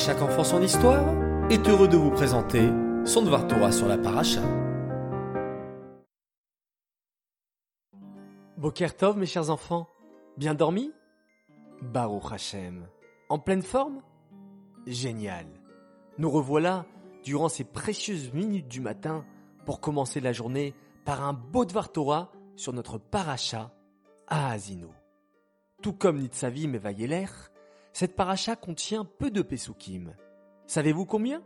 chaque enfant son histoire est heureux de vous présenter son Dvar Torah sur la paracha. Boker Tov, mes chers enfants, bien dormis Baruch Hashem, en pleine forme? Génial. Nous revoilà durant ces précieuses minutes du matin pour commencer la journée par un beau Dvar Torah sur notre paracha à Asino. Tout comme Nitzavim et Vayeler, cette paracha contient peu de Pesukim. Savez-vous combien?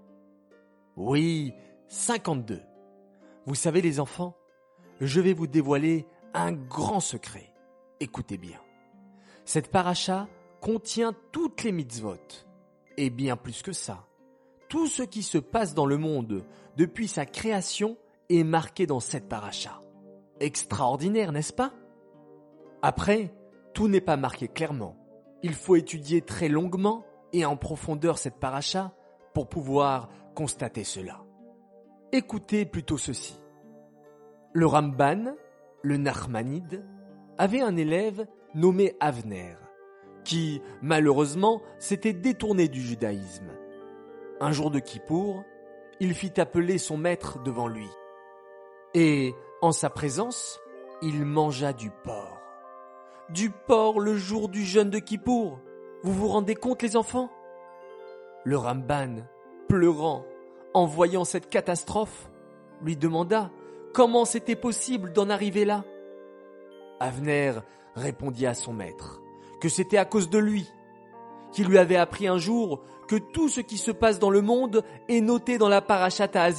Oui, 52. Vous savez les enfants, je vais vous dévoiler un grand secret. Écoutez bien. Cette paracha contient toutes les mitzvot. Et bien plus que ça. Tout ce qui se passe dans le monde depuis sa création est marqué dans cette paracha. Extraordinaire, n'est-ce pas? Après, tout n'est pas marqué clairement. Il faut étudier très longuement et en profondeur cette paracha pour pouvoir constater cela. Écoutez plutôt ceci. Le Ramban, le Nachmanide, avait un élève nommé Avner, qui, malheureusement, s'était détourné du judaïsme. Un jour de Kippour, il fit appeler son maître devant lui. Et, en sa présence, il mangea du porc du porc le jour du jeûne de Kippour. Vous vous rendez compte, les enfants? Le Ramban, pleurant, en voyant cette catastrophe, lui demanda comment c'était possible d'en arriver là. Avner répondit à son maître que c'était à cause de lui, qui lui avait appris un jour que tout ce qui se passe dans le monde est noté dans la parachata à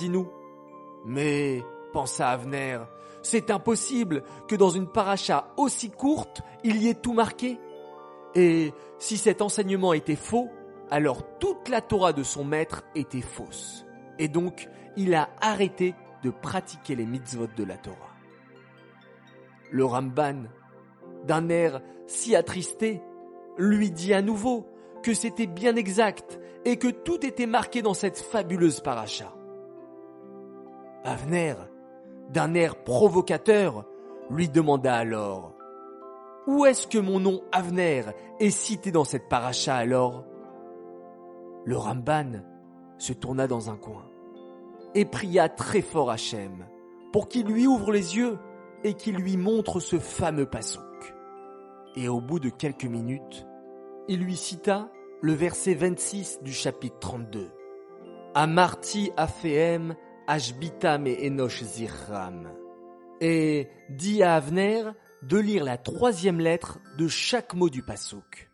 Mais, pensa Avner, c'est impossible que dans une paracha aussi courte, il y ait tout marqué. Et si cet enseignement était faux, alors toute la Torah de son maître était fausse. Et donc, il a arrêté de pratiquer les mitzvot de la Torah. Le Ramban, d'un air si attristé, lui dit à nouveau que c'était bien exact et que tout était marqué dans cette fabuleuse paracha. Avner, d'un air provocateur, lui demanda alors Où est-ce que mon nom Avner est cité dans cette paracha alors? Le Ramban se tourna dans un coin et pria très fort Hachem pour qu'il lui ouvre les yeux et qu'il lui montre ce fameux pasouk. Et au bout de quelques minutes, il lui cita le verset 26 du chapitre 32. Amarti Afeem Et Enoch et dit à Avner de lire la troisième lettre de chaque mot du pasouk.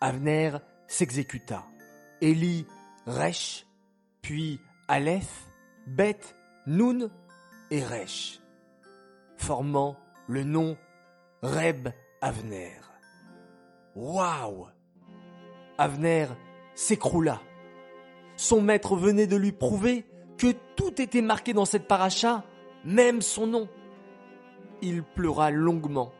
Avner s'exécuta et lit Resh, puis Aleph, Bet, Nun et Resh, formant le nom Reb Avner. Waouh Avner s'écroula. Son maître venait de lui prouver que tout était marqué dans cette paracha, même son nom. Il pleura longuement,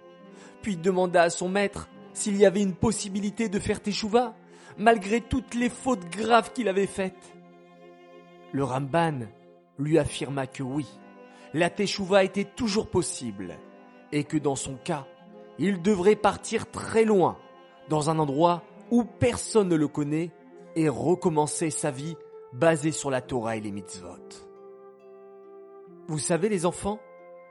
puis demanda à son maître s'il y avait une possibilité de faire teshuva, malgré toutes les fautes graves qu'il avait faites. Le Ramban lui affirma que oui, la teshuva était toujours possible, et que dans son cas, il devrait partir très loin, dans un endroit où personne ne le connaît, et recommencer sa vie basé sur la Torah et les mitzvot. Vous savez les enfants,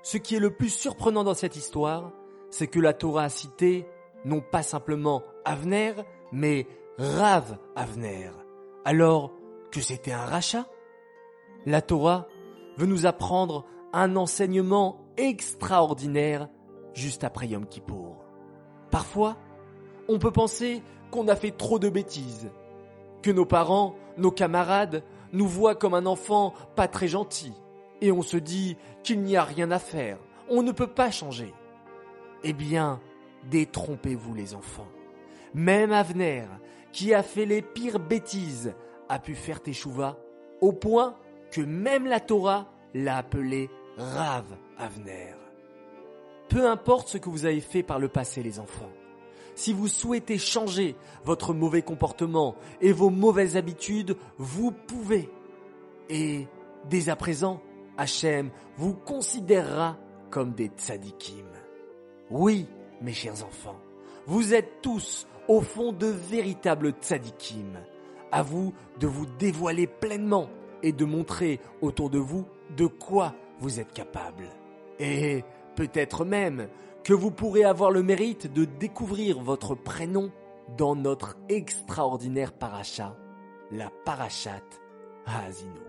ce qui est le plus surprenant dans cette histoire, c'est que la Torah a cité non pas simplement Avner, mais Rav Avner, alors que c'était un rachat. La Torah veut nous apprendre un enseignement extraordinaire juste après Yom Kippour. Parfois, on peut penser qu'on a fait trop de bêtises, que nos parents, nos camarades, nous voient comme un enfant pas très gentil, et on se dit qu'il n'y a rien à faire, on ne peut pas changer. Eh bien, détrompez-vous les enfants. Même Avner, qui a fait les pires bêtises, a pu faire teshuva au point que même la Torah l'a appelé Rav Avner. Peu importe ce que vous avez fait par le passé les enfants, si vous souhaitez changer votre mauvais comportement et vos mauvaises habitudes, vous pouvez. Et dès à présent, Hachem vous considérera comme des tzadikim. Oui, mes chers enfants, vous êtes tous au fond de véritables tzadikim, à vous de vous dévoiler pleinement et de montrer autour de vous de quoi vous êtes capable. Et peut-être même que vous pourrez avoir le mérite de découvrir votre prénom dans notre extraordinaire paracha, la parachate Haazino.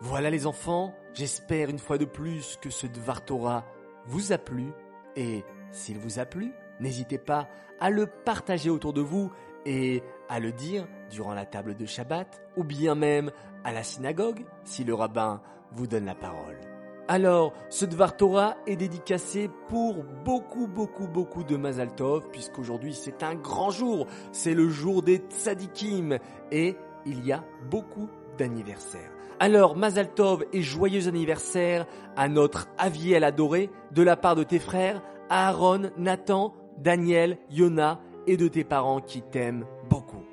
Voilà les enfants, j'espère une fois de plus que ce Dvar Torah vous a plu et s'il vous a plu, n'hésitez pas à le partager autour de vous et à le dire durant la table de Shabbat ou bien même à la synagogue si le rabbin vous donne la parole. Alors, ce Dvar Torah est dédicacé pour beaucoup, beaucoup, beaucoup de Mazal Tov, puisqu'aujourd'hui c'est un grand jour, c'est le jour des tzadikim, et il y a beaucoup d'anniversaires. Alors, Mazal Tov et joyeux anniversaire à notre Aviel adoré de la part de tes frères, Aaron, Nathan, Daniel, Yona et de tes parents qui t'aiment beaucoup.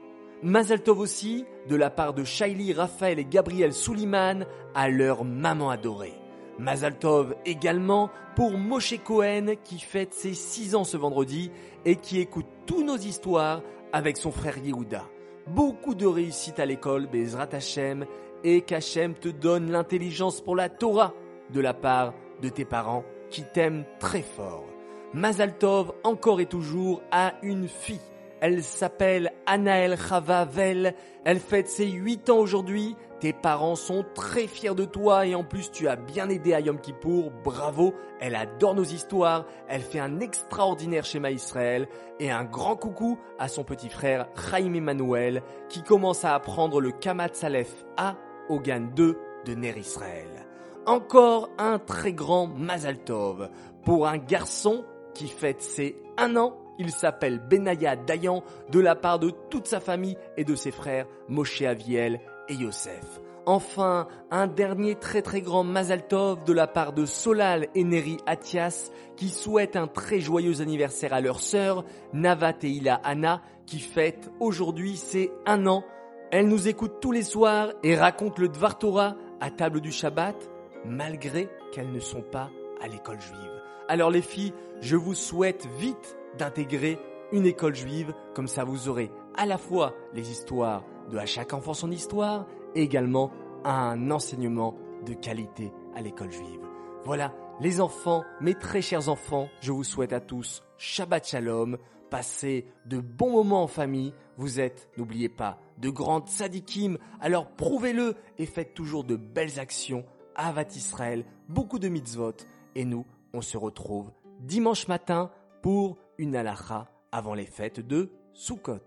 Mazal Tov aussi de la part de Shaili, Raphaël et Gabriel Souliman à leur maman adorée. Mazal Tov également pour Moshe Cohen qui fête ses 6 ans ce vendredi et qui écoute tous nos histoires avec son frère Yehuda. Beaucoup de réussite à l'école Bezrat Hashem et qu'Hachem te donne l'intelligence pour la Torah de la part de tes parents qui t'aiment très fort. Mazal Tov encore et toujours a une fille. Elle s'appelle Anaël Chavavel. Elle fête ses 8 ans aujourd'hui. Tes parents sont très fiers de toi et en plus tu as bien aidé à Yom Kippour. Bravo. Elle adore nos histoires. Elle fait un extraordinaire schéma Israël. Et un grand coucou à son petit frère Chaim Emmanuel qui commence à apprendre le Kamat Salef A au 2 de Ner Israël. Encore un très grand Mazal Tov pour un garçon qui fête ses un an. Il s'appelle Benaya Dayan de la part de toute sa famille et de ses frères Moshe Aviel et Yosef. Enfin, un dernier très très grand Mazal Tov de la part de Solal et Neri Atias qui souhaitent un très joyeux anniversaire à leur sœur Navat et Ila Anna qui fête aujourd'hui ses un an elle nous écoute tous les soirs et raconte le Dvar Torah à table du Shabbat, malgré qu'elles ne sont pas à l'école juive. Alors les filles, je vous souhaite vite d'intégrer une école juive, comme ça vous aurez à la fois les histoires de à chaque enfant son histoire, et également un enseignement de qualité à l'école juive. Voilà, les enfants, mes très chers enfants, je vous souhaite à tous Shabbat Shalom, passez de bons moments en famille, vous êtes, n'oubliez pas, de grandes sadikim, alors prouvez-le et faites toujours de belles actions. Avat Israël, beaucoup de mitzvot. Et nous, on se retrouve dimanche matin pour une halacha avant les fêtes de Sukkot.